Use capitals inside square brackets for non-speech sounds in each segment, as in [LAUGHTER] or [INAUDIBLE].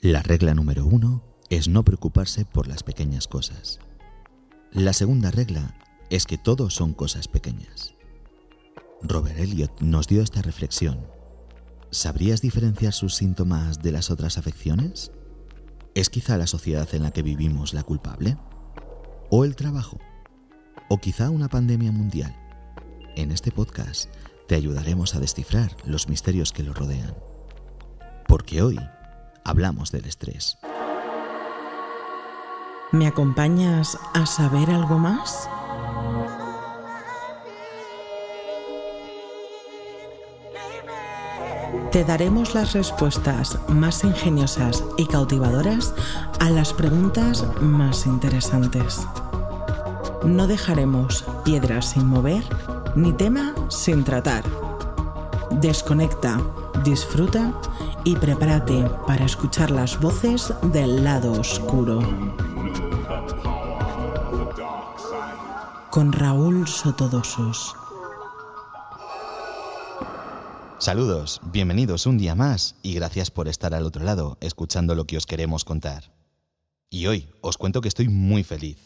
La regla número uno es no preocuparse por las pequeñas cosas. La segunda regla es que todo son cosas pequeñas. Robert Elliot nos dio esta reflexión. ¿Sabrías diferenciar sus síntomas de las otras afecciones? ¿Es quizá la sociedad en la que vivimos la culpable? ¿O el trabajo? ¿O quizá una pandemia mundial? En este podcast te ayudaremos a descifrar los misterios que lo rodean. Porque hoy hablamos del estrés. ¿Me acompañas a saber algo más? Te daremos las respuestas más ingeniosas y cautivadoras a las preguntas más interesantes. No dejaremos piedras sin mover ni tema sin tratar. Desconecta, disfruta y prepárate para escuchar las voces del lado oscuro. Con Raúl Sotodosos. Saludos, bienvenidos un día más y gracias por estar al otro lado escuchando lo que os queremos contar. Y hoy os cuento que estoy muy feliz.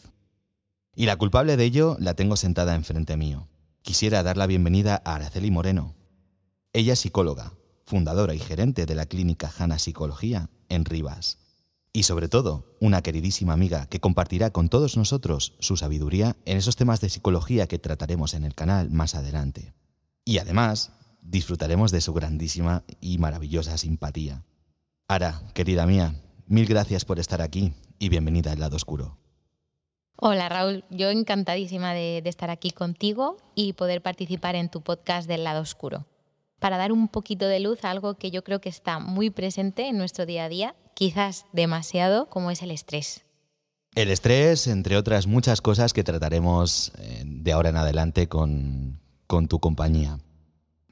Y la culpable de ello la tengo sentada enfrente mío. Quisiera dar la bienvenida a Araceli Moreno. Ella es psicóloga, fundadora y gerente de la clínica Hanna Psicología en Rivas. Y sobre todo, una queridísima amiga que compartirá con todos nosotros su sabiduría en esos temas de psicología que trataremos en el canal más adelante. Y además, disfrutaremos de su grandísima y maravillosa simpatía. Ara, querida mía, mil gracias por estar aquí y bienvenida al lado oscuro. Hola Raúl, yo encantadísima de, de, estar aquí contigo y poder participar en tu podcast del lado oscuro, para dar un poquito de luz a algo que yo creo que está muy presente en nuestro día a día, quizás demasiado, como es el estrés. El estrés, entre otras muchas cosas que trataremos eh, de ahora en adelante con, con tu compañía.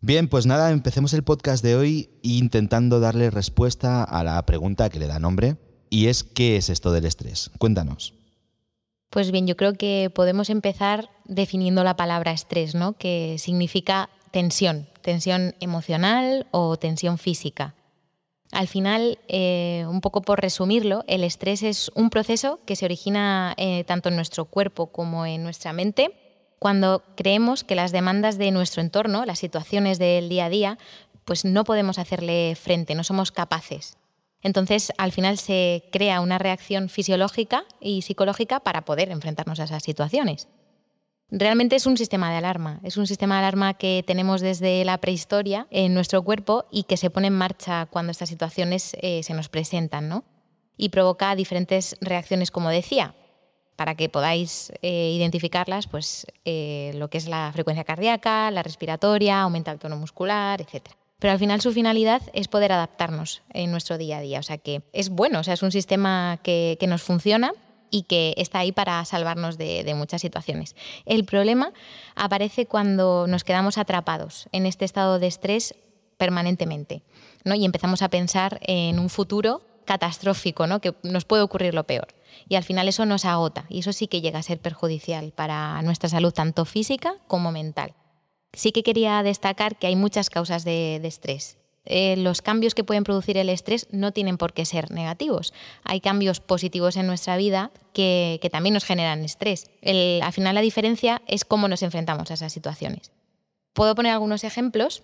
Bien, pues nada, empecemos el podcast de hoy intentando darle respuesta a la pregunta que le da nombre, y es ¿qué es esto del estrés? Cuéntanos. Pues bien, yo creo que podemos empezar definiendo la palabra estrés, ¿no? Que significa tensión, tensión emocional o tensión física. Al final, eh, un poco por resumirlo, el estrés es un proceso que se origina eh, tanto en nuestro cuerpo como en nuestra mente cuando creemos que las demandas de nuestro entorno, las situaciones del día a día, pues no podemos hacerle frente, no somos capaces. Entonces, al final se crea una reacción fisiológica y psicológica para poder enfrentarnos a esas situaciones. Realmente es un sistema de alarma, es un sistema de alarma que tenemos desde la prehistoria en nuestro cuerpo y que se pone en marcha cuando estas situaciones eh, se nos presentan, ¿no? Y provoca diferentes reacciones, como decía, para que podáis eh, identificarlas, pues eh, lo que es la frecuencia cardíaca, la respiratoria, aumenta el tono muscular, etc. Pero al final su finalidad es poder adaptarnos en nuestro día a día. O sea que es bueno, o sea, es un sistema que, nos funciona y que está ahí para salvarnos de, muchas situaciones. El problema aparece cuando nos quedamos atrapados en este estado de estrés permanentemente ¿no? y empezamos a pensar en un futuro catastrófico, ¿no? que nos puede ocurrir lo peor. Y al final eso nos agota y eso sí que llega a ser perjudicial para nuestra salud, tanto física como mental. Sí que quería destacar que hay muchas causas de, estrés. Eh, los cambios que pueden producir el estrés no tienen por qué ser negativos. Hay cambios positivos en nuestra vida que, también nos generan estrés. al final la diferencia es cómo nos enfrentamos a esas situaciones. Puedo poner algunos ejemplos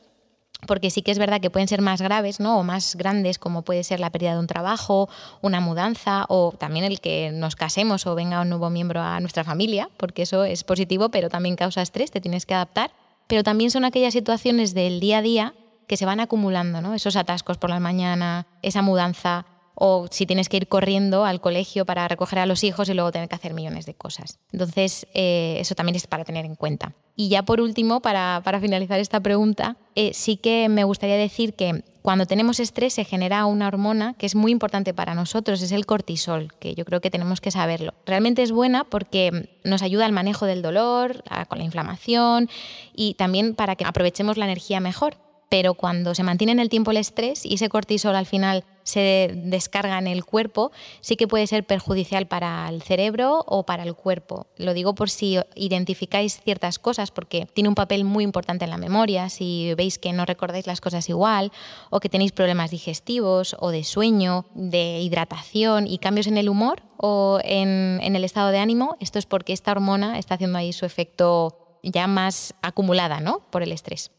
porque sí que es verdad que pueden ser más graves ¿no? o más grandes, como puede ser la pérdida de un trabajo, una mudanza o también el que nos casemos o venga un nuevo miembro a nuestra familia, porque eso es positivo, pero también causa estrés, te tienes que adaptar. Pero también son aquellas situaciones del día a día que se van acumulando, ¿no? esos atascos por la mañana, esa mudanza, o si tienes que ir corriendo al colegio para recoger a los hijos y luego tener que hacer millones de cosas. Entonces, eh, eso también es para tener en cuenta. Y ya por último, para, finalizar esta pregunta, eh, sí que me gustaría decir que cuando tenemos estrés se genera una hormona que es muy importante para nosotros, es el cortisol, que yo creo que tenemos que saberlo. Realmente es buena porque nos ayuda al manejo del dolor, con la inflamación y también para que aprovechemos la energía mejor. Pero cuando se mantiene en el tiempo el estrés y ese cortisol al final se descarga en el cuerpo, sí que puede ser perjudicial para el cerebro o para el cuerpo. Lo digo por si identificáis ciertas cosas, porque tiene un papel muy importante en la memoria, si veis que no recordáis las cosas igual, o que tenéis problemas digestivos o de sueño, de hidratación y cambios en el humor o en, en el estado de ánimo, esto es porque esta hormona está haciendo ahí su efecto ya más acumulada ¿no? por el estrés.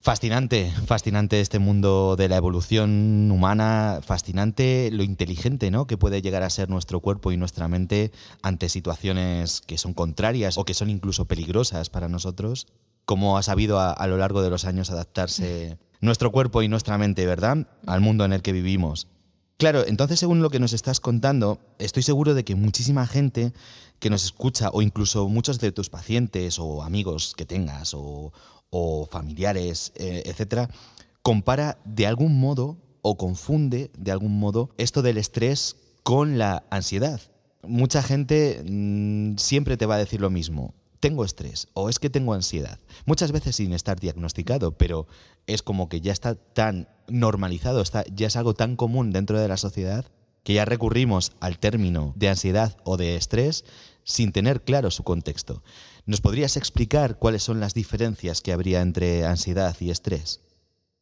Fascinante, fascinante este mundo de la evolución humana, fascinante lo inteligente ¿no? que puede llegar a ser nuestro cuerpo y nuestra mente ante situaciones que son contrarias o que son incluso peligrosas para nosotros. Cómo ha sabido a, a lo largo de los años adaptarse [LAUGHS] nuestro cuerpo y nuestra mente, ¿verdad? Al mundo en el que vivimos. Claro, entonces según lo que nos estás contando, estoy seguro de que muchísima gente que nos escucha, o incluso muchos de tus pacientes o amigos que tengas, o, o familiares, eh, etcétera, compara de algún modo o confunde de algún modo esto del estrés con la ansiedad. Mucha gente mm, siempre te va a decir lo mismo. Tengo estrés o es que tengo ansiedad. Muchas veces sin estar diagnosticado, pero es como que ya está tan normalizado, está, ya es algo tan común dentro de la sociedad que ya recurrimos al término de ansiedad o de estrés sin tener claro su contexto. ¿Nos podrías explicar cuáles son las diferencias que habría entre ansiedad y estrés?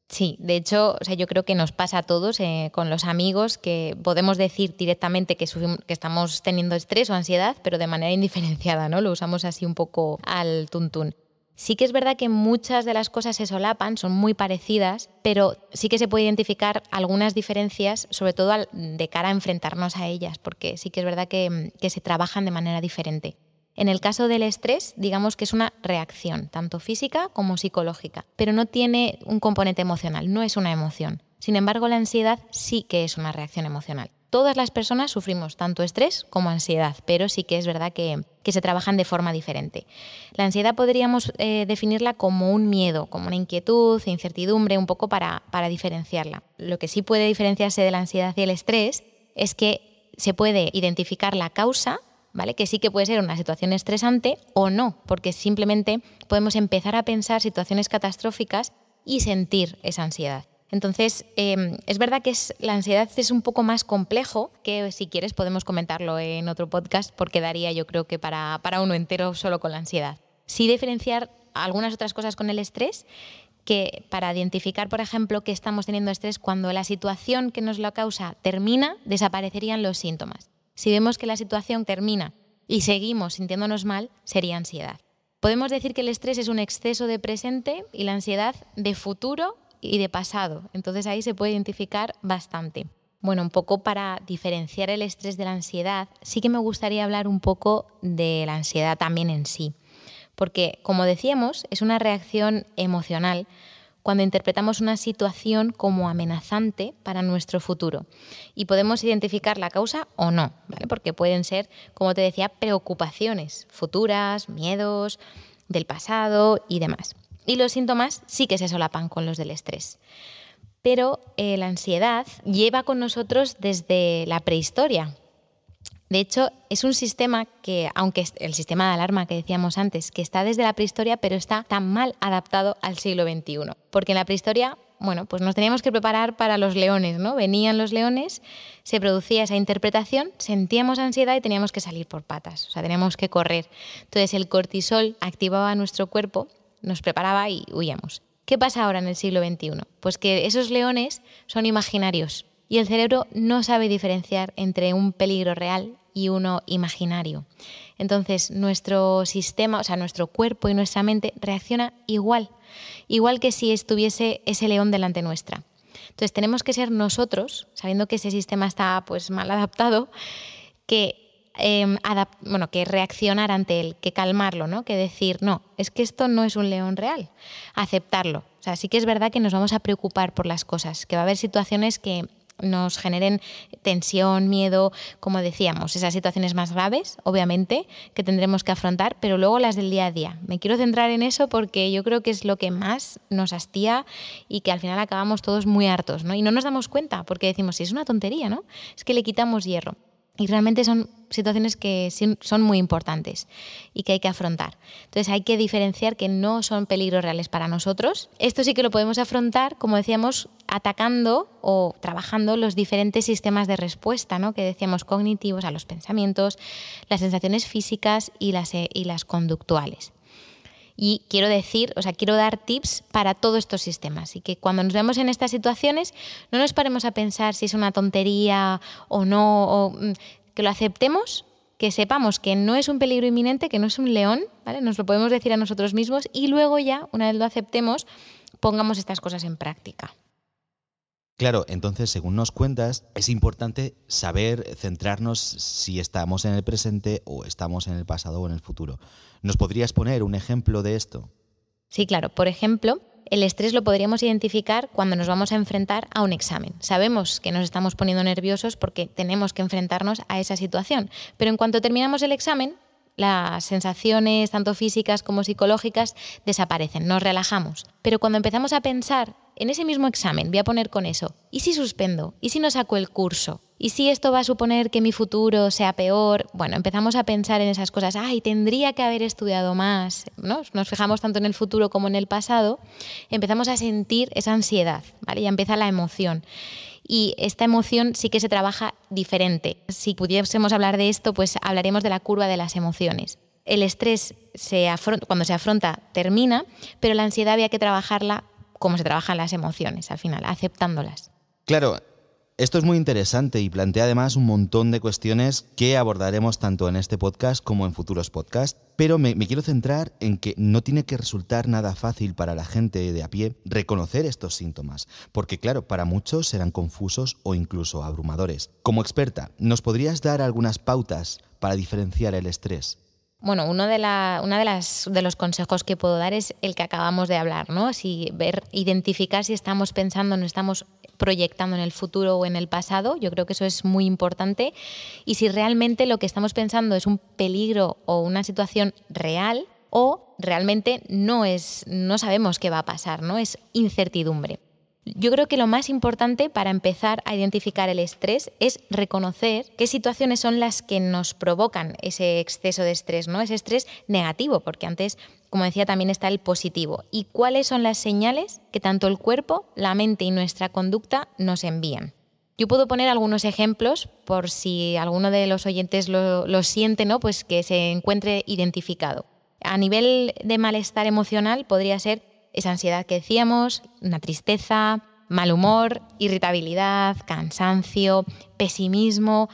Sí, de hecho, o sea, yo creo que nos pasa a todos eh, con los amigos que podemos decir directamente que, estamos teniendo estrés o ansiedad, pero de manera [LAUGHS] indiferenciada, ¿no? Lo usamos así un poco al tuntún. Sí que es verdad que muchas de las cosas se solapan, son muy parecidas, pero sí que se puede identificar algunas diferencias, sobre todo de cara a enfrentarnos a ellas, porque sí que es verdad que se trabajan de manera diferente. En el caso del estrés, digamos que es una reacción, tanto física como psicológica, pero no tiene un componente emocional, no es una emoción. Sin embargo, la ansiedad sí que es una reacción emocional. Todas las personas sufrimos tanto estrés como ansiedad, pero sí que es verdad que, se trabajan de forma diferente. La ansiedad podríamos eh, definirla como un miedo, como una inquietud, incertidumbre, un poco para, para diferenciarla. Lo que sí puede diferenciarse de la ansiedad y el estrés es que se puede identificar la causa ¿vale? Que sí que puede ser una situación estresante o no, porque simplemente podemos empezar a pensar situaciones catastróficas y sentir esa ansiedad. Entonces, em, es verdad que es, la ansiedad es un poco más complejo, que si quieres podemos comentarlo en otro podcast, porque daría yo creo que para, para uno entero solo con la ansiedad. Sí diferenciar algunas otras cosas con el estrés, que para identificar, por ejemplo, que estamos teniendo estrés, cuando la situación que nos lo causa termina, desaparecerían los síntomas. Si vemos que la situación termina y seguimos sintiéndonos mal, sería ansiedad. Podemos decir que el estrés es un exceso de presente y la ansiedad de futuro y de pasado. Entonces ahí se puede identificar bastante. Bueno, un poco para diferenciar el estrés de la ansiedad, sí que me gustaría hablar un poco de la ansiedad también en sí. Porque, como decíamos, es una reacción emocional cuando interpretamos una situación como amenazante para nuestro futuro. Y podemos identificar la causa o no, porque pueden ser, como te decía, preocupaciones futuras, miedos del pasado y demás. Y los síntomas sí que se solapan con los del estrés. Pero eh, la ansiedad lleva con nosotros desde la prehistoria, de hecho, es un sistema que, aunque el sistema de alarma que decíamos antes, que está desde la prehistoria, pero está tan mal adaptado al siglo XXI. Porque en la prehistoria, bueno, pues nos teníamos que preparar para los leones, ¿no? Venían los leones, se producía esa interpretación, sentíamos ansiedad y teníamos que salir por patas, o sea, teníamos que correr. Entonces el cortisol activaba nuestro cuerpo, nos preparaba y huíamos. ¿Qué pasa ahora en el siglo XXI? Pues que esos leones son imaginarios y el cerebro no sabe diferenciar entre un peligro real y uno imaginario. Entonces, nuestro sistema, o sea, nuestro cuerpo y nuestra mente reacciona igual, igual que si estuviese ese león delante nuestra. Entonces, tenemos que ser nosotros, sabiendo que ese sistema está pues mal adaptado, que em, bueno, que reaccionar ante él, que calmarlo, ¿no? Que decir, no, es que esto no es un león real, aceptarlo. O sea, sí que es verdad que nos vamos a preocupar por las cosas, que va a haber situaciones que nos generen tensión, miedo, como decíamos, esas situaciones más graves, obviamente, que tendremos que afrontar, pero luego las del día a día. Me quiero centrar en eso porque yo creo que es lo que más nos hastía y que al final acabamos todos muy hartos, ¿no? Y no nos damos cuenta porque decimos, es una tontería, ¿no? Es que le quitamos hierro. Y realmente son situaciones que son muy importantes y que hay que afrontar. Entonces hay que diferenciar que no son peligros reales para nosotros. Esto sí que lo podemos afrontar, como decíamos, atacando o trabajando los diferentes sistemas de respuesta, ¿no? que decíamos cognitivos a los pensamientos, las sensaciones físicas y las, eh, y las conductuales. Y quiero decir, o sea, quiero dar tips para todos estos sistemas y que cuando nos vemos en estas situaciones no nos paremos a pensar si es una tontería o no, o, mm, que lo aceptemos, que sepamos que no es un peligro inminente, que no es un león, ¿vale? Nos lo podemos decir a nosotros mismos y luego ya, una vez lo aceptemos, pongamos estas cosas en práctica. Claro, entonces, según nos cuentas, es importante saber centrarnos si estamos en el presente o estamos en el pasado o en el futuro. ¿Nos podrías poner un ejemplo de esto? Sí, claro. Por ejemplo, el estrés lo podríamos identificar cuando nos vamos a enfrentar a un examen. Sabemos que nos estamos poniendo nerviosos porque tenemos que enfrentarnos a esa situación, pero en cuanto terminamos el examen, las sensaciones, tanto físicas como psicológicas, desaparecen, nos relajamos. Pero cuando empezamos a pensar en ese mismo examen, voy a poner con eso, ¿y si suspendo? ¿Y si no saco el curso? ¿Y si esto va a suponer que mi futuro sea peor? Bueno, empezamos a pensar en esas cosas, ay, tendría que haber estudiado más, ¿no? Nos fijamos tanto en el futuro como en el pasado, empezamos a sentir esa ansiedad, ¿vale? Ya empieza la emoción y esta emoción sí que se trabaja diferente. Si pudiésemos hablar de esto, pues hablaremos de la curva de las emociones. El estrés cuando se afronta termina, pero la ansiedad había que trabajarla como se trabajan las emociones al final, aceptándolas. Claro, esto es muy interesante y plantea además un montón de cuestiones que abordaremos tanto en este podcast como en futuros podcasts, pero me, quiero centrar en que no tiene que resultar nada fácil para la gente de a pie reconocer estos síntomas, porque claro, para muchos serán confusos o incluso abrumadores. Como experta, ¿nos podrías dar algunas pautas para diferenciar el estrés? Bueno, uno de, una de, las, de los consejos que puedo dar es el que acabamos de hablar, ¿no? Si ver, identificar si estamos pensando, no estamos proyectando en el futuro o en el pasado. Yo creo que eso es muy importante. Y si realmente lo que estamos pensando es un peligro o una situación real o realmente no es no sabemos qué va a pasar, ¿no? Es incertidumbre. Yo creo que lo más importante para empezar a identificar el estrés es reconocer qué situaciones son las que nos provocan ese exceso de estrés, ¿no? Ese estrés negativo, porque antes, como decía, también está el positivo. Y cuáles son las señales que tanto el cuerpo, la mente y nuestra conducta nos envían. Yo puedo poner algunos ejemplos por si alguno de los oyentes lo, lo siente, ¿no? Pues que se encuentre identificado. A nivel de malestar emocional podría ser esa ansiedad que decíamos, una tristeza, mal humor, irritabilidad, cansancio, pesimismo,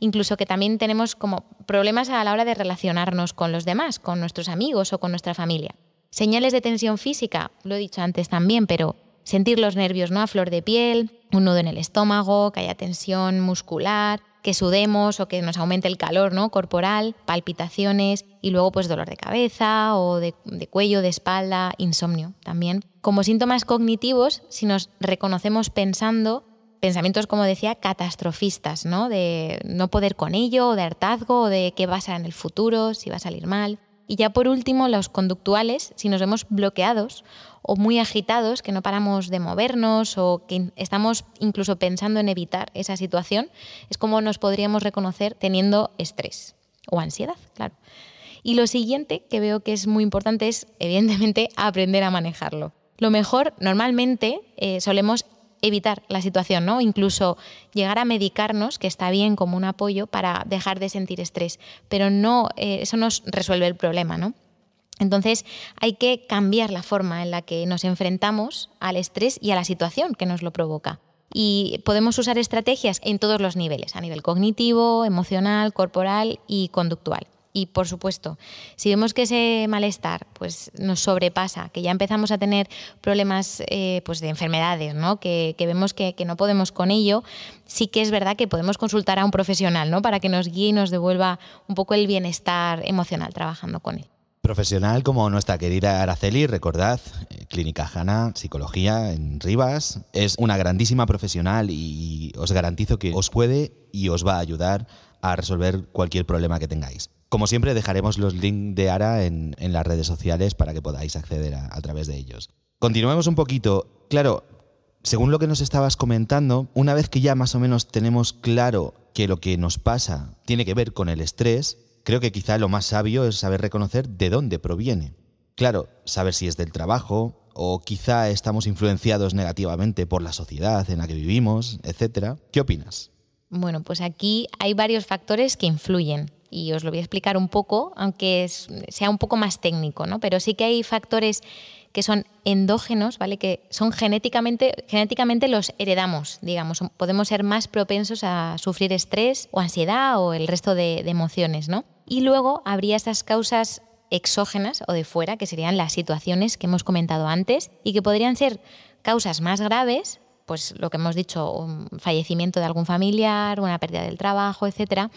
incluso que también tenemos como problemas a la hora de relacionarnos con los demás, con nuestros amigos o con nuestra familia. Señales de tensión física, lo he dicho antes también, pero sentir los nervios ¿no? a flor de piel, un nudo en el estómago, que haya tensión muscular, que sudemos o que nos aumente el calor ¿no? corporal, palpitaciones y luego pues dolor de cabeza o de, de cuello, de espalda, insomnio también. Como síntomas cognitivos, si nos reconocemos pensando pensamientos, como decía, catastrofistas, ¿no? De no poder con ello, o de hartazgo, o de qué va a ser en el futuro, si va a salir mal. Y ya por último, los conductuales, si nos vemos bloqueados o muy agitados, que no paramos de movernos o que estamos incluso pensando en evitar esa situación, es como nos podríamos reconocer teniendo estrés o ansiedad, claro. Y lo siguiente que veo que es muy importante es, evidentemente, aprender a manejarlo. Lo mejor, normalmente, eh, solemos evitar la situación, ¿no? Incluso llegar a medicarnos, que está bien como un apoyo para dejar de sentir estrés, pero no, eh, eso nos resuelve el problema, ¿no? Entonces hay que cambiar la forma en la que nos enfrentamos al estrés y a la situación que nos lo provoca. Y podemos usar estrategias en todos los niveles, a nivel cognitivo, emocional, corporal y conductual. Y por supuesto, si vemos que ese malestar pues, nos sobrepasa, que ya empezamos a tener problemas eh, pues, de enfermedades, ¿no? que, vemos que, no podemos con ello, sí que es verdad que podemos consultar a un profesional ¿no? para que nos guíe y nos devuelva un poco el bienestar emocional trabajando con él. Profesional como nuestra querida Araceli, recordad, eh, Clínica Jana, Psicología en Rivas, es una grandísima profesional y os garantizo que os puede y os va a ayudar a resolver cualquier problema que tengáis. Como siempre, dejaremos los links de Ara en, las redes sociales para que podáis acceder a, través de ellos. Continuemos un poquito. Claro, según lo que nos estabas comentando, una vez que ya más o menos tenemos claro que lo que nos pasa tiene que ver con el estrés, creo que quizá lo más sabio es saber reconocer de dónde proviene. Claro, saber si es del trabajo, o quizá estamos influenciados negativamente por la sociedad en la que vivimos, etc. ¿Qué opinas? Bueno, pues aquí hay varios factores que influyen y os lo voy a explicar un poco, aunque sea un poco más técnico, ¿no? Pero sí que hay factores que son endógenos, ¿vale? Que son genéticamente, genéticamente los heredamos, digamos. Podemos ser más propensos a sufrir estrés o ansiedad o el resto de, de emociones, ¿no? Y luego habría esas causas exógenas o de fuera, que serían las situaciones que hemos comentado antes y que podrían ser causas más graves, pues lo que hemos dicho, un fallecimiento de algún familiar, una pérdida del trabajo, etcétera,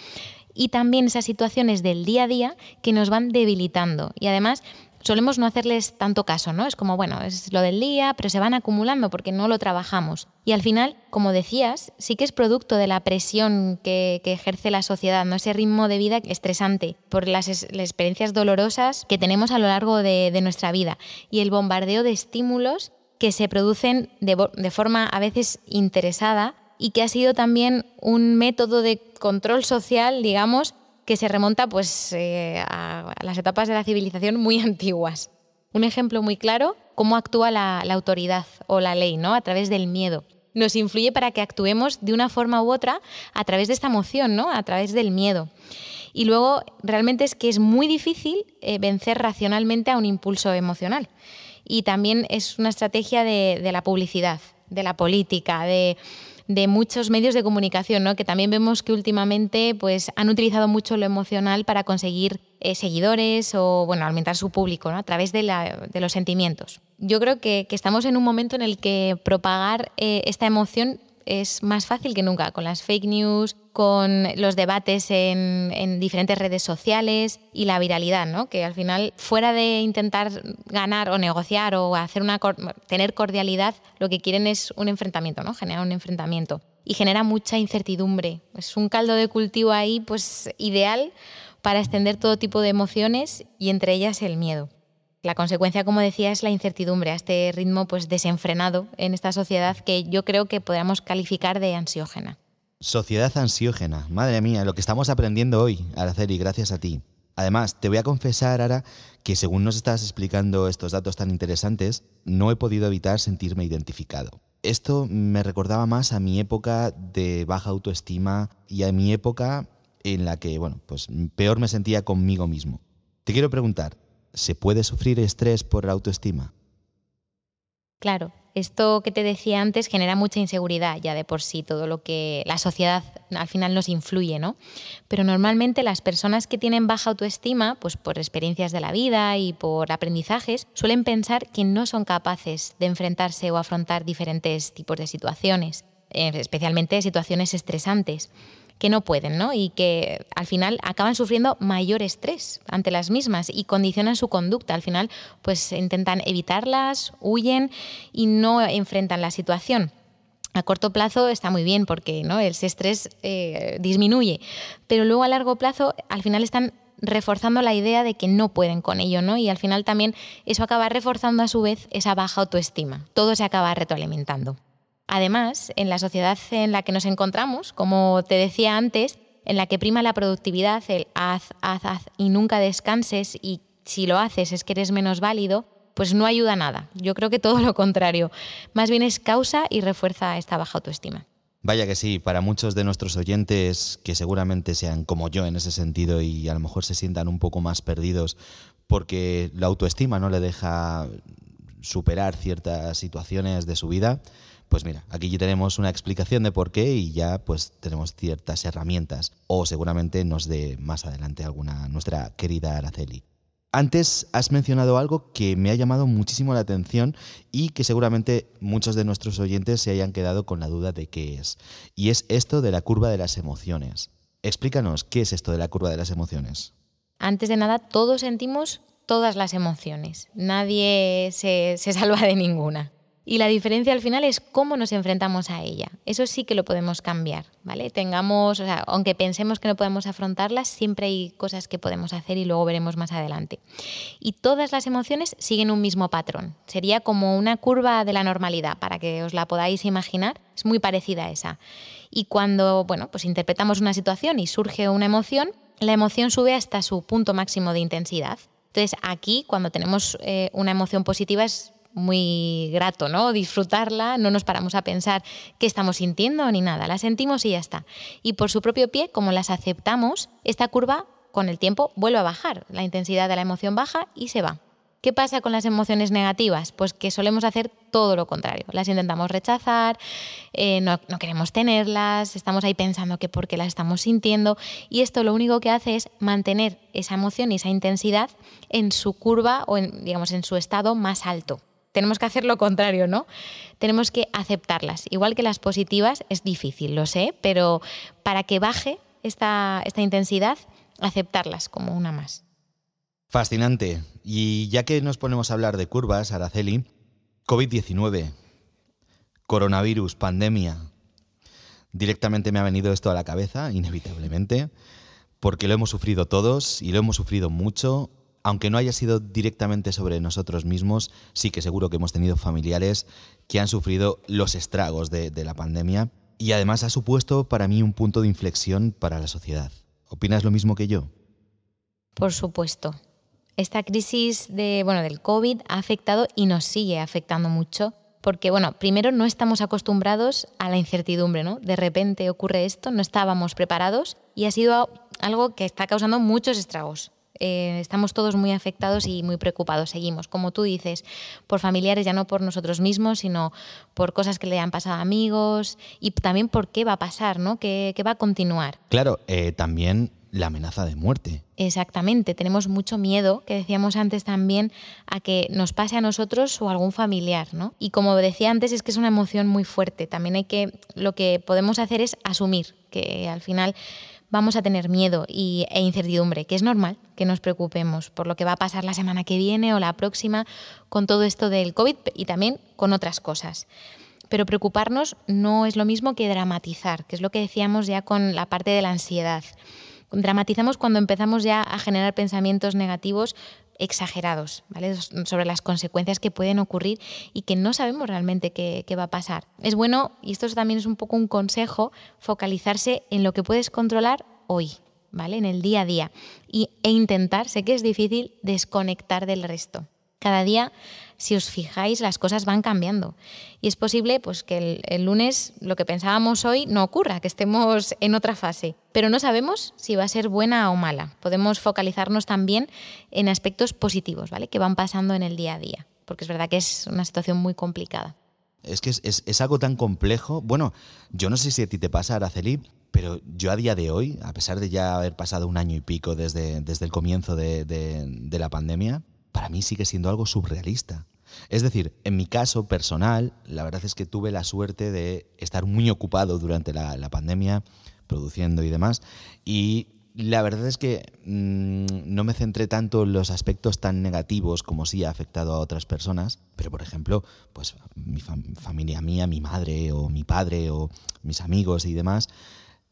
y también esas situaciones del día a día que nos van debilitando. Y además solemos no hacerles tanto caso, ¿no? Es como, bueno, es lo del día, pero se van acumulando porque no lo trabajamos. Y al final, como decías, sí que es producto de la presión que, ejerce la sociedad, ¿no? Ese ritmo de vida estresante, por las, experiencias dolorosas que tenemos a lo largo de, nuestra vida y el bombardeo de estímulos que se producen de forma a veces interesada y que ha sido también un método de control social, digamos, que se remonta pues, eh, a las etapas de la civilización muy [LAUGHS] antiguas. Un ejemplo muy claro, cómo actúa la, autoridad o la ley, ¿no? A través del miedo. Nos influye para que actuemos de una forma u otra a través de esta emoción, ¿no? A través del miedo. Y luego, realmente es que es muy difícil eh, vencer racionalmente a un impulso emocional. Y también es una estrategia de la publicidad, de la política, de, de muchos medios de comunicación, ¿no? que también vemos que últimamente pues, han utilizado mucho lo emocional para conseguir eh, seguidores o bueno, aumentar su público ¿no? a través de, los sentimientos. Yo creo que, estamos en un momento en el que propagar eh, esta emoción es más fácil que nunca, con las fake news, con los debates en, diferentes redes sociales y la viralidad, ¿no? que al final, fuera de intentar ganar o negociar o hacer una, tener cordialidad, lo que quieren es un enfrentamiento, ¿no? generar un enfrentamiento. Y genera mucha incertidumbre. Es un caldo de cultivo ahí pues, ideal para extender todo tipo de emociones y entre ellas el miedo. La consecuencia, como decía, es la incertidumbre a este ritmo pues, desenfrenado en esta sociedad que yo creo que podríamos calificar de ansiógena. Sociedad ansiógena. Madre mía, lo que estamos aprendiendo hoy, Araceli, gracias a ti. Además, te voy a confesar, Ara, que según nos estás explicando estos datos tan interesantes, no he podido evitar sentirme identificado. Esto me recordaba más a mi época de baja autoestima y a mi época en la que, bueno, pues peor me sentía conmigo mismo. Te quiero preguntar, ¿se puede sufrir estrés por la autoestima? Claro, esto que te decía antes genera mucha inseguridad ya de por sí, todo lo que la sociedad al final nos influye, ¿no? Pero normalmente las personas que tienen baja autoestima, pues por experiencias de la vida y por aprendizajes, suelen pensar que no son capaces de enfrentarse o afrontar diferentes tipos de situaciones, eh, especialmente situaciones estresantes que no pueden, ¿no? Y que al final acaban sufriendo mayor estrés ante las mismas y condicionan su conducta. Al final, pues intentan evitarlas, huyen y no enfrentan la situación. A corto plazo está muy bien porque ¿no? el estrés eh, disminuye, pero luego a largo plazo al final están reforzando la idea de que no pueden con ello, ¿no? Y al final también eso acaba reforzando a su vez esa baja autoestima. Todo se acaba retroalimentando. Además, en la sociedad en la que nos encontramos, como te decía antes, en la que prima la productividad, el haz, haz, haz y nunca descanses y si lo haces es que eres menos válido, pues no ayuda nada. Yo creo que todo lo contrario. Más bien es causa y refuerza esta baja autoestima. Vaya que sí, para muchos de nuestros oyentes que seguramente sean como yo en ese sentido y a lo mejor se sientan un poco más perdidos porque la autoestima no le deja superar ciertas situaciones de su vida, pues mira, aquí ya tenemos una explicación de por qué y ya pues tenemos ciertas herramientas o seguramente nos dé más adelante alguna nuestra querida Araceli. Antes has mencionado algo que me ha llamado muchísimo la atención y que seguramente muchos de nuestros oyentes se hayan quedado con la duda de qué es. Y es esto de la curva de las emociones. Explícanos, ¿qué es esto de la curva de las emociones? Antes de nada, todos sentimos todas las emociones. Nadie se, se salva de ninguna. Y la diferencia al final es cómo nos enfrentamos a ella. Eso sí que lo podemos cambiar, ¿vale? Tengamos, o sea, aunque pensemos que no podemos afrontarlas, siempre hay cosas que podemos hacer y luego veremos más adelante. Y todas las emociones siguen un mismo patrón. Sería como una curva de la normalidad, para que os la podáis imaginar. Es muy parecida a esa. Y cuando, bueno, pues interpretamos una situación y surge una emoción, la emoción sube hasta su punto máximo de intensidad. Entonces, aquí, cuando tenemos eh, una emoción positiva, es muy grato, ¿no? Disfrutarla, no nos paramos a pensar qué estamos sintiendo ni nada, la sentimos y ya está. Y por su propio pie, como las aceptamos, esta curva con el tiempo vuelve a bajar, la intensidad de la emoción baja y se va. ¿Qué pasa con las emociones negativas? Pues que solemos hacer todo lo contrario. Las intentamos rechazar, eh, no, queremos tenerlas, estamos ahí pensando que por qué las estamos sintiendo y esto lo único que hace es mantener esa emoción y esa intensidad en su curva o en, digamos, en su estado más alto tenemos que hacer lo contrario, ¿no? Tenemos que aceptarlas. Igual que las positivas, es difícil, lo sé, pero para que baje esta, esta intensidad, aceptarlas como una más. Fascinante. Y ya que nos ponemos a hablar de curvas, Araceli, COVID-19, coronavirus, pandemia, directamente me ha venido esto a la cabeza, inevitablemente, porque lo hemos sufrido todos y lo hemos sufrido mucho aunque no haya sido directamente sobre nosotros mismos, sí que seguro que hemos tenido familiares que han sufrido los estragos de, la pandemia y además ha supuesto para mí un punto de inflexión para la sociedad. ¿Opinas lo mismo que yo? Por supuesto. Esta crisis de, bueno, del COVID ha afectado y nos sigue afectando mucho porque, bueno, primero no estamos acostumbrados a la incertidumbre, ¿no? De repente ocurre esto, no estábamos preparados y ha sido algo que está causando muchos estragos. Eh, estamos todos muy afectados y muy preocupados. Seguimos, como tú dices, por familiares, ya no por nosotros mismos, sino por cosas que le han pasado a amigos y también por qué va a pasar, ¿no? ¿Qué, va a continuar? Claro, eh, también la amenaza de muerte. Exactamente, tenemos mucho miedo, que decíamos antes también, a que nos pase a nosotros o a algún familiar, ¿no? Y como decía antes, es que es una emoción muy fuerte. También hay que, lo que podemos hacer es asumir que al final vamos a tener miedo y, e incertidumbre, que es normal que nos preocupemos por lo que va a pasar la semana que viene o la próxima con todo esto del COVID y también con otras cosas. Pero preocuparnos no es lo mismo que dramatizar, que es lo que decíamos ya con la parte de la ansiedad. Dramatizamos cuando empezamos ya a generar pensamientos negativos exagerados ¿vale? sobre las consecuencias que pueden ocurrir y que no sabemos realmente qué, va a pasar. Es bueno, y esto también es un poco un consejo, focalizarse en lo que puedes controlar hoy, ¿vale? en el día a día, y, e intentar, sé que es difícil, desconectar del resto. Cada día si os fijáis, las cosas van cambiando. Y es posible pues, que el, lunes lo que pensábamos hoy no ocurra, que estemos en otra fase. Pero no sabemos si va a ser buena o mala. Podemos focalizarnos también en aspectos positivos, ¿vale? Que van pasando en el día a día. Porque es verdad que es una situación muy complicada. Es que es, algo tan complejo. Bueno, yo no sé si a ti te pasa, Araceli, pero yo a día de hoy, a pesar de ya haber pasado un año y pico desde, desde el comienzo de, de la pandemia, para mí sigue siendo algo surrealista. Es decir, en mi caso personal, la verdad es que tuve la suerte de estar muy ocupado durante la, pandemia, produciendo y demás, y la verdad es que mm, no me centré tanto en los aspectos tan negativos como sí ha afectado a otras personas, pero por ejemplo, pues mi familia mía, mi madre o mi padre o mis amigos y demás,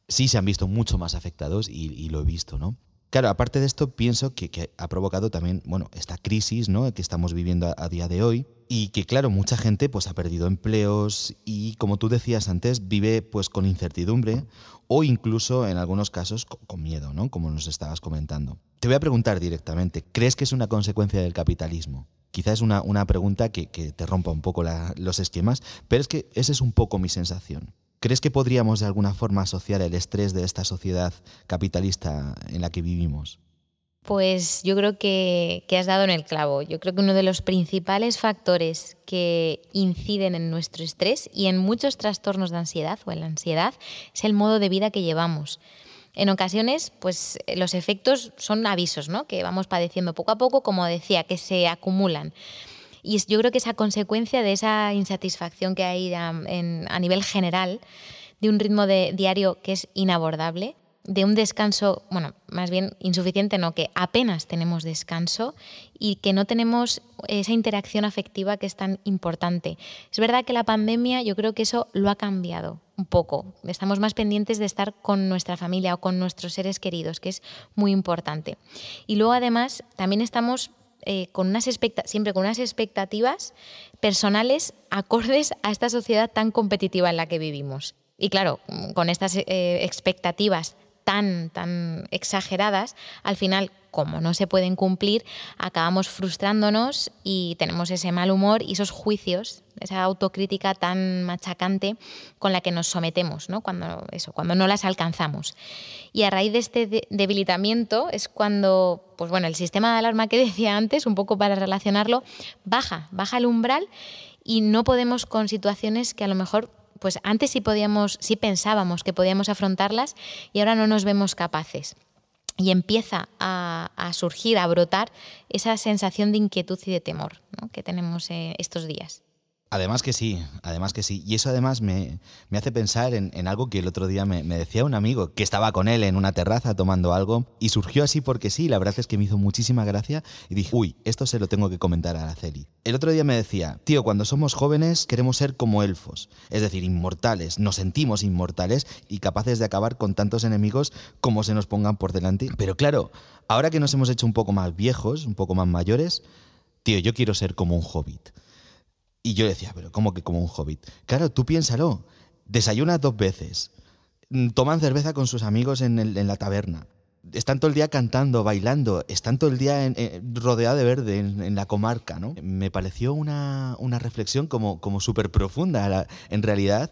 sí se han visto mucho más afectados y, y lo he visto, ¿no? Claro, aparte de esto, pienso que, ha provocado también, bueno, esta crisis ¿no? que estamos viviendo a, día de hoy y que, claro, mucha gente pues, ha perdido empleos y, como tú decías antes, vive pues, con incertidumbre o incluso, en algunos casos, con, miedo, ¿no? como nos estabas comentando. Te voy a preguntar directamente, ¿crees que es una consecuencia del capitalismo? Quizás es una, una pregunta que, te rompa un poco los esquemas, pero es que esa es un poco mi sensación. ¿Crees que podríamos de alguna forma asociar el estrés de esta sociedad capitalista en la que vivimos? Pues yo creo que, has dado en el clavo. Yo creo que uno de los principales factores que inciden en nuestro estrés y en muchos trastornos de ansiedad o en la ansiedad es el modo de vida que llevamos. En ocasiones, pues los efectos son avisos, ¿no? Que vamos padeciendo poco a poco, como decía, que se acumulan. Y yo creo que esa consecuencia de esa insatisfacción que hay a, nivel general, de un ritmo de, diario que es inabordable, de un descanso, bueno, más bien insuficiente, no, que apenas tenemos descanso y que no tenemos esa interacción afectiva que es tan importante. Es verdad que la pandemia yo creo que eso lo ha cambiado un poco. Estamos más pendientes de estar con nuestra familia o con nuestros seres queridos, que es muy importante. Y luego además también estamos eh, con unas siempre con unas expectativas personales acordes a esta sociedad tan competitiva en la que vivimos. Y claro, con estas eh, expectativas tan, tan exageradas, al final, como no se pueden cumplir, acabamos frustrándonos y tenemos ese mal humor y esos juicios, esa autocrítica tan machacante con la que nos sometemos. Cuando, cuando no las alcanzamos. Y a raíz de este debilitamiento es cuando, pues bueno, el sistema de alarma que [LAUGHS] decía antes, un poco para relacionarlo, baja, baja el umbral y no podemos con situaciones que a lo mejor pues antes sí podíamos, sí pensábamos que podíamos afrontarlas y ahora no nos vemos capaces. Y empieza a, surgir, a brotar esa sensación de inquietud y de temor que tenemos eh, estos días. Además que sí, además que sí. Y eso además me, hace pensar en, algo que el otro día me, decía un amigo que estaba con él en una terraza tomando algo y surgió así porque sí, la verdad es que me hizo muchísima gracia y dije, uy, esto se lo tengo que comentar a Araceli. El otro día me decía, tío, cuando somos jóvenes queremos ser como elfos, es decir, inmortales, nos sentimos inmortales y capaces de acabar con tantos enemigos como se nos pongan por delante. Pero claro, ahora que nos hemos hecho un poco más viejos, un poco más mayores, tío, yo quiero ser como un hobbit. Y yo decía, pero ¿cómo que como un hobbit? Claro, tú piénsalo. Desayuna dos veces. Mm, toman cerveza con sus amigos en, la taberna. Están todo el día cantando, bailando. Están todo el día rodeado de verde en, la comarca, ¿no? Me pareció una, reflexión como, como súper profunda en realidad.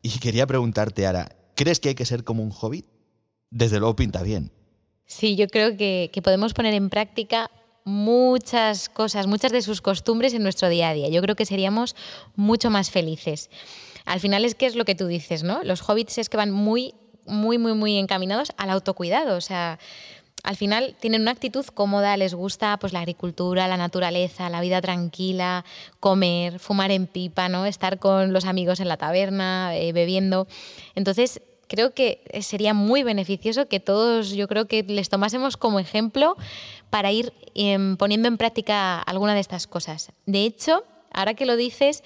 Y quería preguntarte, Ara, ¿crees que hay que ser como un hobbit? Desde luego pinta bien. Sí, yo creo que podemos poner en práctica muchas cosas, muchas de sus costumbres en nuestro día a día. Yo creo que seríamos mucho más felices. Al final es que es lo que tú dices, ¿no? Los hobbits es que van muy, muy, muy, muy encaminados al autocuidado. O sea, al final tienen una actitud cómoda, les gusta pues la agricultura, la naturaleza, la vida tranquila, comer, fumar en pipa, ¿no? Estar con los amigos en la taberna, eh, bebiendo. Entonces, creo que sería muy beneficioso que todos, yo creo que les tomásemos como ejemplo para ir em, poniendo en práctica alguna de estas cosas. De hecho, ahora que lo dices,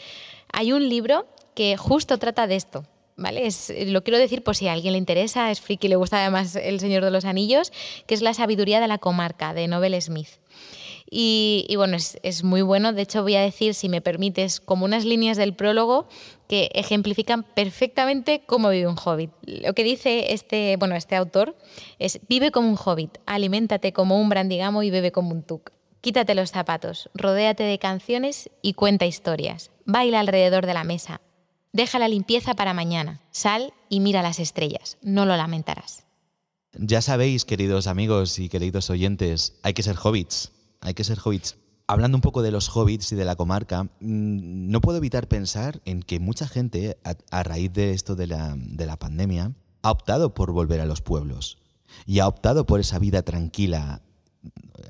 hay un libro que justo trata de esto. ¿Vale? lo quiero decir por si a alguien le interesa, es friki, le gusta además El Señor de los Anillos, que es La sabiduría de la comarca, de Nobel Smith. Y, bueno, es, muy bueno. De hecho, voy a decir, si me permites, como unas líneas del prólogo que ejemplifican perfectamente cómo vive un hobbit. Lo que dice este, bueno, este autor es, vive como un hobbit, aliméntate como un brandigamo y bebe como un tuk. Quítate los zapatos, rodéate de canciones y cuenta historias. Baila alrededor de la mesa. Deja la limpieza para mañana. Sal y mira las estrellas. No lo lamentarás. Ya sabéis, queridos amigos y queridos oyentes, hay que ser hobbits hay que ser hobbits. Hablando un poco de los hobbits y de la comarca, mm, no puedo evitar pensar en que mucha gente, a, raíz de esto de la, de la pandemia, ha optado por volver a los pueblos y ha optado por esa vida tranquila,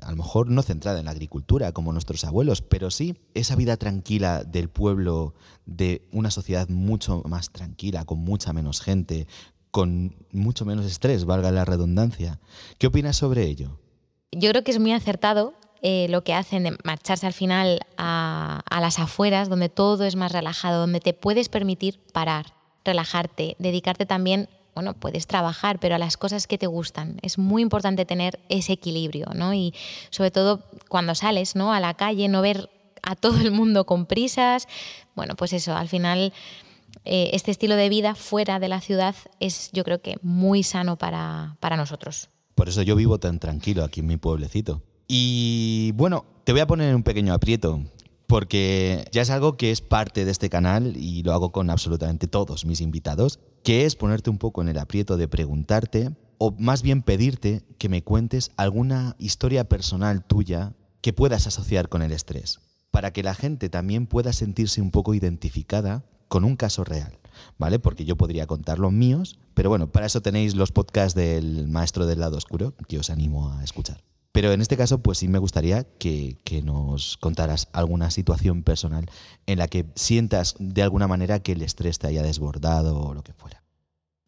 a lo mejor no centrada en la agricultura como nuestros abuelos, pero sí esa vida tranquila del pueblo, de una sociedad mucho más tranquila, con mucha menos gente, con mucho menos estrés, valga la redundancia. ¿Qué opinas sobre ello? Yo creo que es muy acertado eh, lo que hacen de marcharse al final a, las afueras, donde todo es más relajado, donde te puedes permitir parar, relajarte, dedicarte también bueno, puedes trabajar, pero a las cosas que te gustan. Es muy importante tener ese equilibrio, ¿no? Y sobre todo cuando sales, ¿no? A la calle, no ver a todo el mundo con prisas. Bueno, pues eso, al final eh, este estilo de vida fuera de la ciudad es yo creo que muy sano para, para nosotros. Por eso yo vivo tan tranquilo aquí en mi pueblecito. Y bueno, te voy a poner un pequeño aprieto, porque ya es algo que es parte de este canal y lo hago con absolutamente todos mis invitados, que es ponerte un poco en el aprieto de preguntarte, o más bien pedirte que me cuentes alguna historia personal tuya que puedas asociar con el estrés, para que la gente también pueda sentirse un poco identificada con un caso real, ¿vale? Porque yo podría contar los míos, pero bueno, para eso tenéis los podcasts del maestro del lado oscuro, que os animo a escuchar. Pero en este caso, pues sí me gustaría que, nos contaras alguna situación personal en la que sientas de alguna manera que el estrés te haya desbordado o lo que fuera.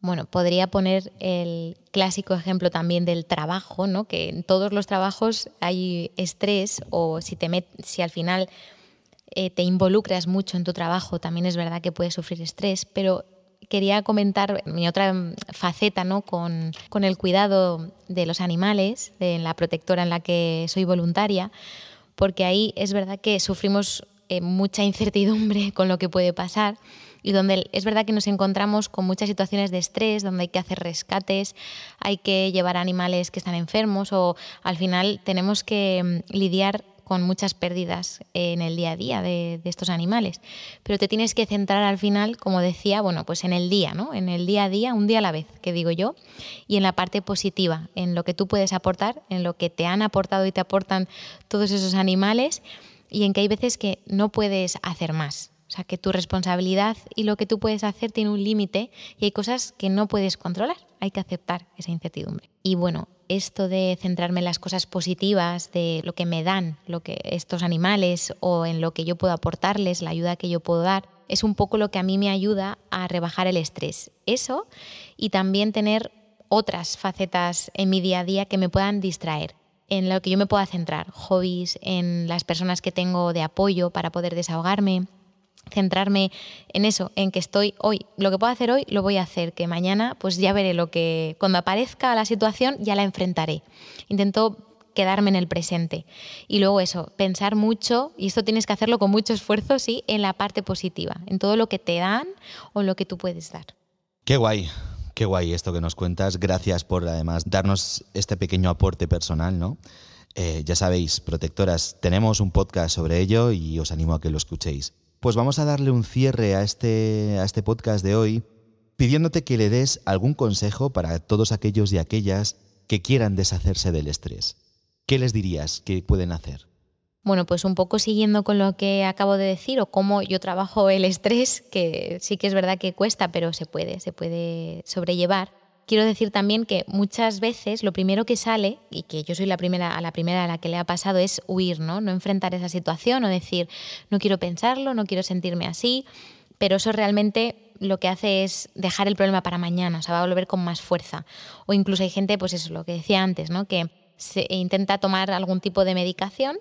Bueno, podría poner el clásico ejemplo también del trabajo, ¿no? Que en todos los trabajos hay estrés o si, te si al final eh, te involucras mucho en tu trabajo, también es verdad que puedes sufrir estrés, pero quería comentar mi otra faceta ¿no? con, el cuidado de los animales, de la protectora en la que soy voluntaria, porque ahí es verdad que sufrimos eh, mucha incertidumbre [LAUGHS] con lo que puede pasar y donde es verdad que nos encontramos con muchas situaciones de estrés, donde hay que hacer rescates, hay que llevar animales que están enfermos o al final tenemos que mm, lidiar con muchas pérdidas en el día a día de, estos animales. Pero te tienes que centrar al final, como decía, bueno, pues en el día, ¿no? En el día a día, un día a la vez, que digo yo, y en la parte positiva, en lo que tú puedes aportar, en lo que te han aportado y te aportan todos esos animales, y en que hay veces que no puedes hacer más. O sea, que tu responsabilidad y lo que tú puedes hacer tiene un límite y hay cosas que no puedes controlar. Hay que aceptar esa incertidumbre. Y bueno, esto de centrarme en las cosas positivas, de lo que me dan lo que estos animales o en lo que yo puedo aportarles, la ayuda que yo puedo dar, es un poco lo que a mí me ayuda a rebajar el estrés. Eso y también tener otras facetas en mi día a día que me puedan distraer en lo que yo me pueda centrar, hobbies, en las personas que tengo de apoyo para poder desahogarme, centrarme en eso, en que estoy hoy, lo que puedo hacer hoy lo voy a hacer, que mañana pues ya veré lo que, cuando aparezca la situación ya la enfrentaré. Intento quedarme en el presente. Y luego eso, pensar mucho, y esto tienes que hacerlo con mucho esfuerzo, sí, en la parte positiva, en todo lo que te dan o en lo que tú puedes dar. Qué guay. Qué guay esto que nos cuentas. Gracias por además darnos este pequeño aporte personal, ¿no? Eh, ya sabéis, protectoras, tenemos un podcast sobre ello y os animo a que lo escuchéis. Pues vamos a darle un cierre a este, a este podcast de hoy pidiéndote que le des algún consejo para todos aquellos y aquellas que quieran deshacerse del estrés. ¿Qué les dirías que pueden hacer? Bueno, pues un poco siguiendo con lo que acabo de decir o cómo yo trabajo el estrés, que sí que es verdad que cuesta, pero se puede, se puede sobrellevar quiero decir también que muchas veces lo primero que sale, y que yo soy la primera, a la primera a la que le ha pasado, es huir, ¿no? No enfrentar esa situación o decir, no quiero pensarlo, no quiero sentirme así, pero eso realmente lo que hace es dejar el problema para mañana, o sea, va a volver con más fuerza. O incluso hay gente, pues eso, lo que decía antes, ¿no? Que se intenta tomar algún tipo de medicación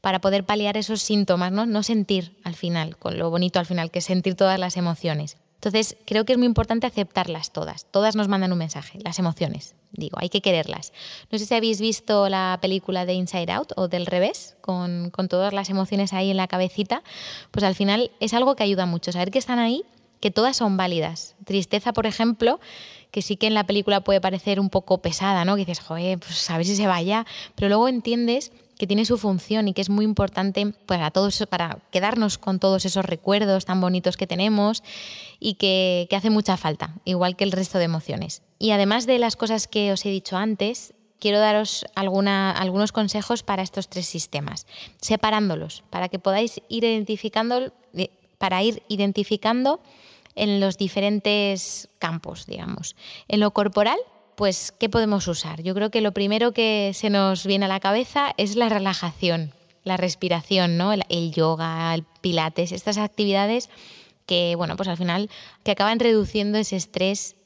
para poder paliar esos síntomas, ¿no? No sentir al final, con lo bonito al final, que es sentir todas las emociones. Entonces, creo que es muy importante aceptarlas todas. Todas nos mandan un mensaje, las emociones. Digo, hay que quererlas. No sé si habéis visto la película de Inside Out o del revés, con, con todas las emociones ahí en la cabecita. Pues al final es algo que ayuda mucho, saber que están ahí, que todas son válidas. Tristeza, por ejemplo, que sí que en la película puede parecer un poco pesada, ¿no? Que dices, joder, pues a ver si se vaya, pero luego entiendes que tiene su función y que es muy importante para todos, para quedarnos con todos esos recuerdos tan bonitos que tenemos y que, hace mucha falta, igual que el resto de emociones. Y además de las cosas que os he dicho antes, quiero daros alguna, algunos consejos para estos tres sistemas, separándolos, para que podáis ir identificando, para ir identificando en los diferentes campos, digamos. En lo corporal, pues, ¿qué podemos usar? Yo creo que lo primero que se nos viene a la cabeza es la relajación, la respiración, ¿no? El, yoga, el pilates, estas actividades que, bueno, pues al final que acaban reduciendo ese estrés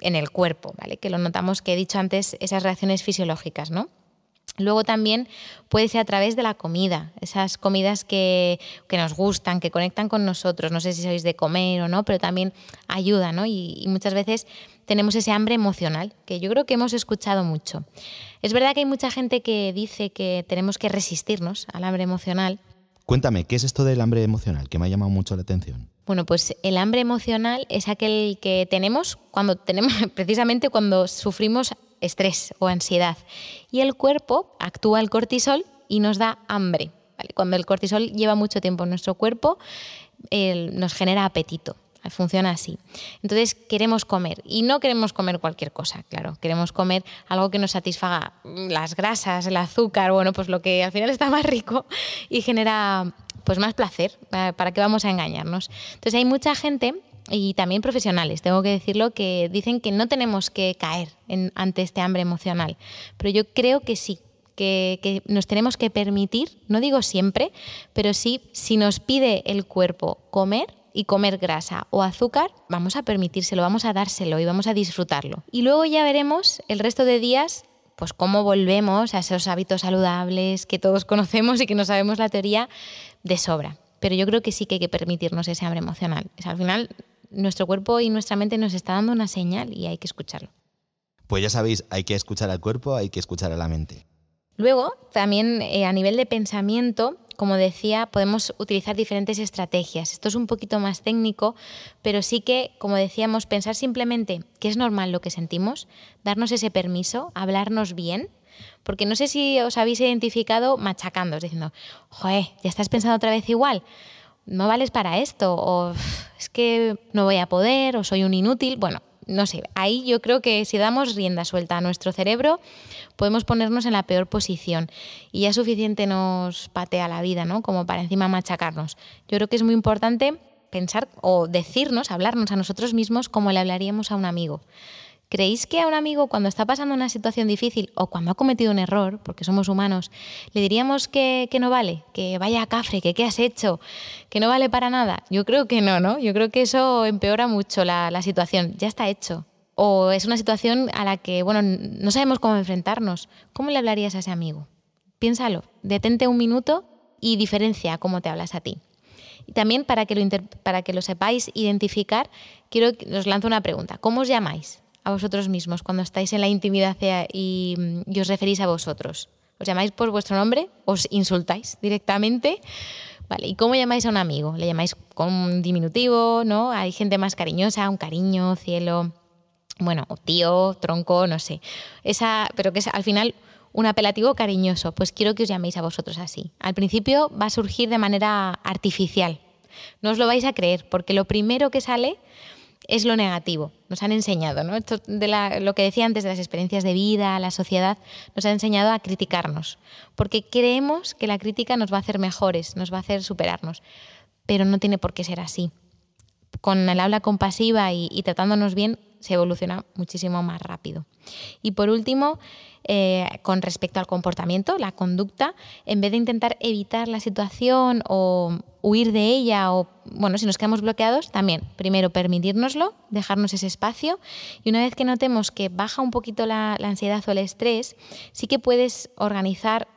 en el cuerpo, ¿vale? Que lo notamos que he dicho antes, esas reacciones fisiológicas, ¿no? Luego también puede ser a través de la comida, esas comidas que, nos gustan, que conectan con nosotros. No sé si sois de comer o no, pero también ayuda, ¿no? Y, muchas veces tenemos ese hambre emocional, que yo creo que hemos escuchado mucho. Es verdad que hay mucha gente que dice que tenemos que resistirnos al hambre emocional. Cuéntame, ¿qué es esto del hambre emocional? Que me ha llamado mucho la atención. Bueno, pues el hambre emocional es aquel que tenemos cuando tenemos, [LAUGHS] precisamente cuando sufrimos estrés o ansiedad. Y el cuerpo actúa el cortisol y nos da hambre. Cuando el cortisol lleva mucho tiempo en nuestro cuerpo, nos genera apetito. Funciona así. Entonces queremos comer y no queremos comer cualquier cosa, claro. Queremos comer algo que nos satisfaga las grasas, el azúcar, bueno, pues lo que al final está más rico y genera pues más placer. ¿Para qué vamos a engañarnos? Entonces hay mucha gente y también profesionales, tengo que decirlo, que dicen que no tenemos que caer ante este hambre emocional. Pero yo creo que sí, que, nos tenemos que permitir, no digo siempre, pero sí, si nos pide el cuerpo comer, y comer grasa o azúcar, vamos a permitírselo, vamos a dárselo y vamos a disfrutarlo. Y luego ya veremos el resto de días pues cómo volvemos a esos hábitos saludables que todos [LAUGHS] conocemos y que no sabemos la teoría de sobra. Pero yo creo que sí que hay que permitirnos ese hambre emocional. al final, nuestro cuerpo y nuestra mente nos está dando una señal y hay que escucharlo. Pues ya sabéis, hay que escuchar al cuerpo, hay que escuchar a la mente. Luego, también eh, a nivel de pensamiento, como decía, podemos utilizar diferentes estrategias. Esto es un poquito más técnico, pero sí que, como decíamos, pensar simplemente que es normal lo que sentimos, darnos ese permiso, hablarnos bien, porque no sé si os habéis identificado machacando, diciendo, joder, ya estás pensando otra vez igual, no vales para esto, o es que no voy a poder, o soy un inútil. Bueno, no sé, ahí yo creo que si damos rienda suelta a nuestro cerebro, podemos ponernos en la peor posición y ya suficiente nos patea la vida, ¿no? Como para encima machacarnos. Yo creo que es muy importante pensar o decirnos, hablarnos a nosotros mismos como le hablaríamos a un amigo. ¿Creéis que a un amigo cuando está pasando una situación difícil o cuando ha cometido un error, porque somos humanos, le diríamos que, no vale, que vaya a cafre, que qué has hecho, que no vale para nada? Yo creo que no, ¿no? Yo creo que eso empeora mucho la, situación. Ya está hecho. O es una situación a la que, bueno, no sabemos cómo enfrentarnos. ¿Cómo le hablarías a ese amigo? Piénsalo, detente un minuto y diferencia cómo te hablas a ti. Y también para que lo, para que lo sepáis identificar, quiero que os lanzo una pregunta. ¿Cómo os llamáis? A vosotros mismos cuando estáis en la intimidad y, os referís a vosotros? ¿Os llamáis por vuestro nombre? ¿Os insultáis directamente? Vale, ¿y cómo llamáis a un amigo? ¿Le llamáis con un diminutivo? ¿No? Hay gente más cariñosa, un cariño, cielo, bueno, tío, tronco, no sé. Esa, pero que es al final un apelativo cariñoso. Pues quiero que os llaméis a vosotros así. Al principio va a surgir de manera artificial. No os lo vais a creer, porque lo primero que sale es lo negativo. Nos han enseñado, ¿no? Esto de lo que decía antes de las experiencias de vida, la sociedad, nos ha enseñado a criticarnos, porque creemos que la crítica nos va a hacer mejores, nos va a hacer superarnos, pero no tiene por qué ser así. Con el habla compasiva y, tratándonos bien se evoluciona muchísimo más rápido. Y por último, eh, con respecto al comportamiento, la conducta, en vez de intentar evitar la situación o huir de ella o, bueno, si nos quedamos bloqueados, también, primero, permitirnoslo, dejarnos ese espacio y una vez que notemos que baja un poquito la, ansiedad o el estrés, sí que puedes organizar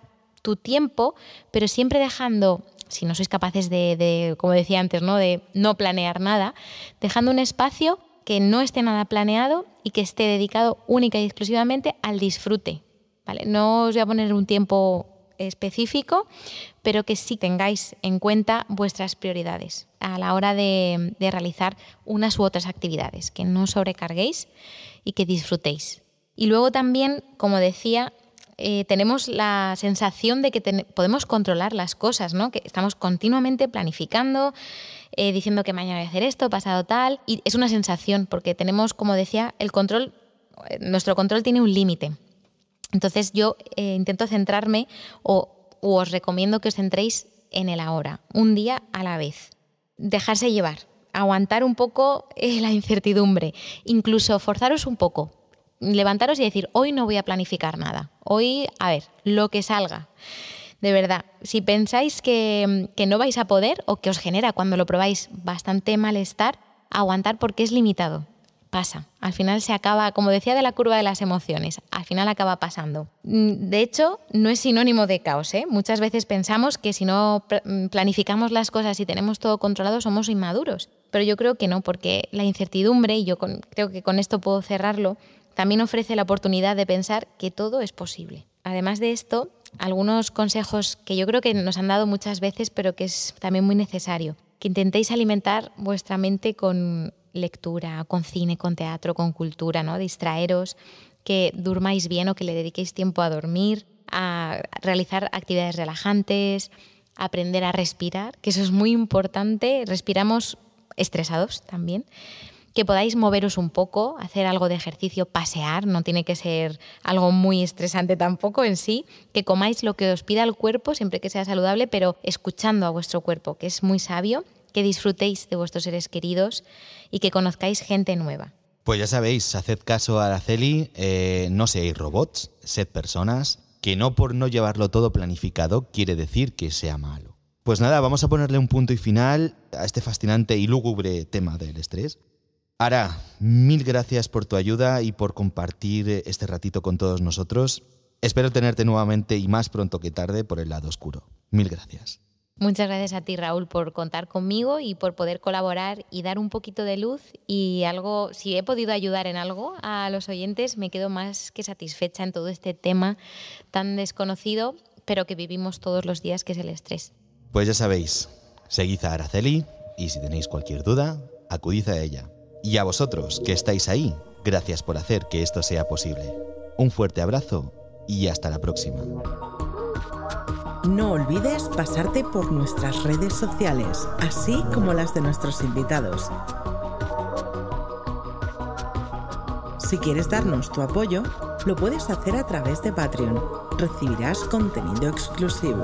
tu tiempo, pero siempre dejando si no sois capaces de, de, como decía antes, ¿no? de no planear nada, dejando un espacio que no esté nada planeado y que esté dedicado única y exclusivamente al disfrute. ¿vale? No os voy a poner un tiempo específico, pero que sí tengáis en cuenta vuestras prioridades a la hora de, realizar unas u otras actividades, que no sobrecarguéis y que disfrutéis. Y luego también, como decía, eh, tenemos la sensación de que podemos controlar las cosas, ¿no? que estamos continuamente planificando, eh, diciendo que mañana voy a hacer esto, pasado tal, y es una sensación, porque tenemos, como decía, el control, eh, nuestro control tiene un límite. Entonces yo eh, intento centrarme o, os recomiendo que os centréis en el ahora, un día a la vez. Dejarse llevar, aguantar un poco la incertidumbre, incluso forzaros un poco, levantaros y decir, hoy no voy a planificar nada, hoy, a ver, lo que salga. De verdad, si pensáis que, no vais a poder o que os genera cuando lo probáis bastante malestar, aguantar porque es limitado pasa. Al final se acaba, como decía de la curva de las emociones, al final acaba pasando. Mm, de hecho, no es sinónimo de caos. ¿eh? Muchas veces pensamos que si no mm, planificamos las cosas y tenemos todo controlado somos inmaduros. Pero yo creo que no, porque la incertidumbre, y yo creo que con esto puedo cerrarlo, también ofrece la oportunidad de pensar que todo es posible. Además de esto, algunos consejos que yo creo que nos han dado muchas veces, pero que es también muy necesario. Que intentéis alimentar vuestra mente con lectura, con cine, con teatro, con cultura, ¿no? Distraeros, que durmáis bien o que le dediquéis tiempo a dormir, a realizar actividades relajantes, aprender a respirar, que eso es muy importante. Respiramos estresados también que podáis moveros un poco, hacer algo de ejercicio, pasear, no tiene que ser algo muy estresante tampoco en sí, que comáis lo que os pida el cuerpo, siempre que sea saludable, pero escuchando a vuestro cuerpo, que es muy sabio, que disfrutéis de vuestros seres queridos y que conozcáis gente nueva. Pues ya sabéis, haced caso a Araceli, eh, no seáis robots, sed personas, que no por no llevarlo todo planificado quiere decir que sea malo. Pues nada, vamos a ponerle un punto y final a este fascinante y lúgubre tema del estrés. Ara, mil gracias por tu ayuda y por compartir este ratito con todos nosotros. Espero tenerte nuevamente y más pronto que tarde por el lado oscuro. Mil gracias. Muchas gracias a ti, Raúl, por contar conmigo y por poder colaborar y dar un poquito de luz y algo, si he podido ayudar en algo a los oyentes, me quedo más que satisfecha en todo este tema tan desconocido, pero que vivimos todos los días, que es el estrés. Pues ya sabéis, seguid a Araceli y si tenéis cualquier duda, acudid a ella. Y a vosotros que estáis ahí, gracias por hacer que esto sea posible. Un fuerte abrazo y hasta la próxima. No olvides pasarte por nuestras redes sociales, así como las de nuestros invitados. Si quieres darnos tu apoyo, lo puedes hacer a través de Patreon. Recibirás contenido exclusivo.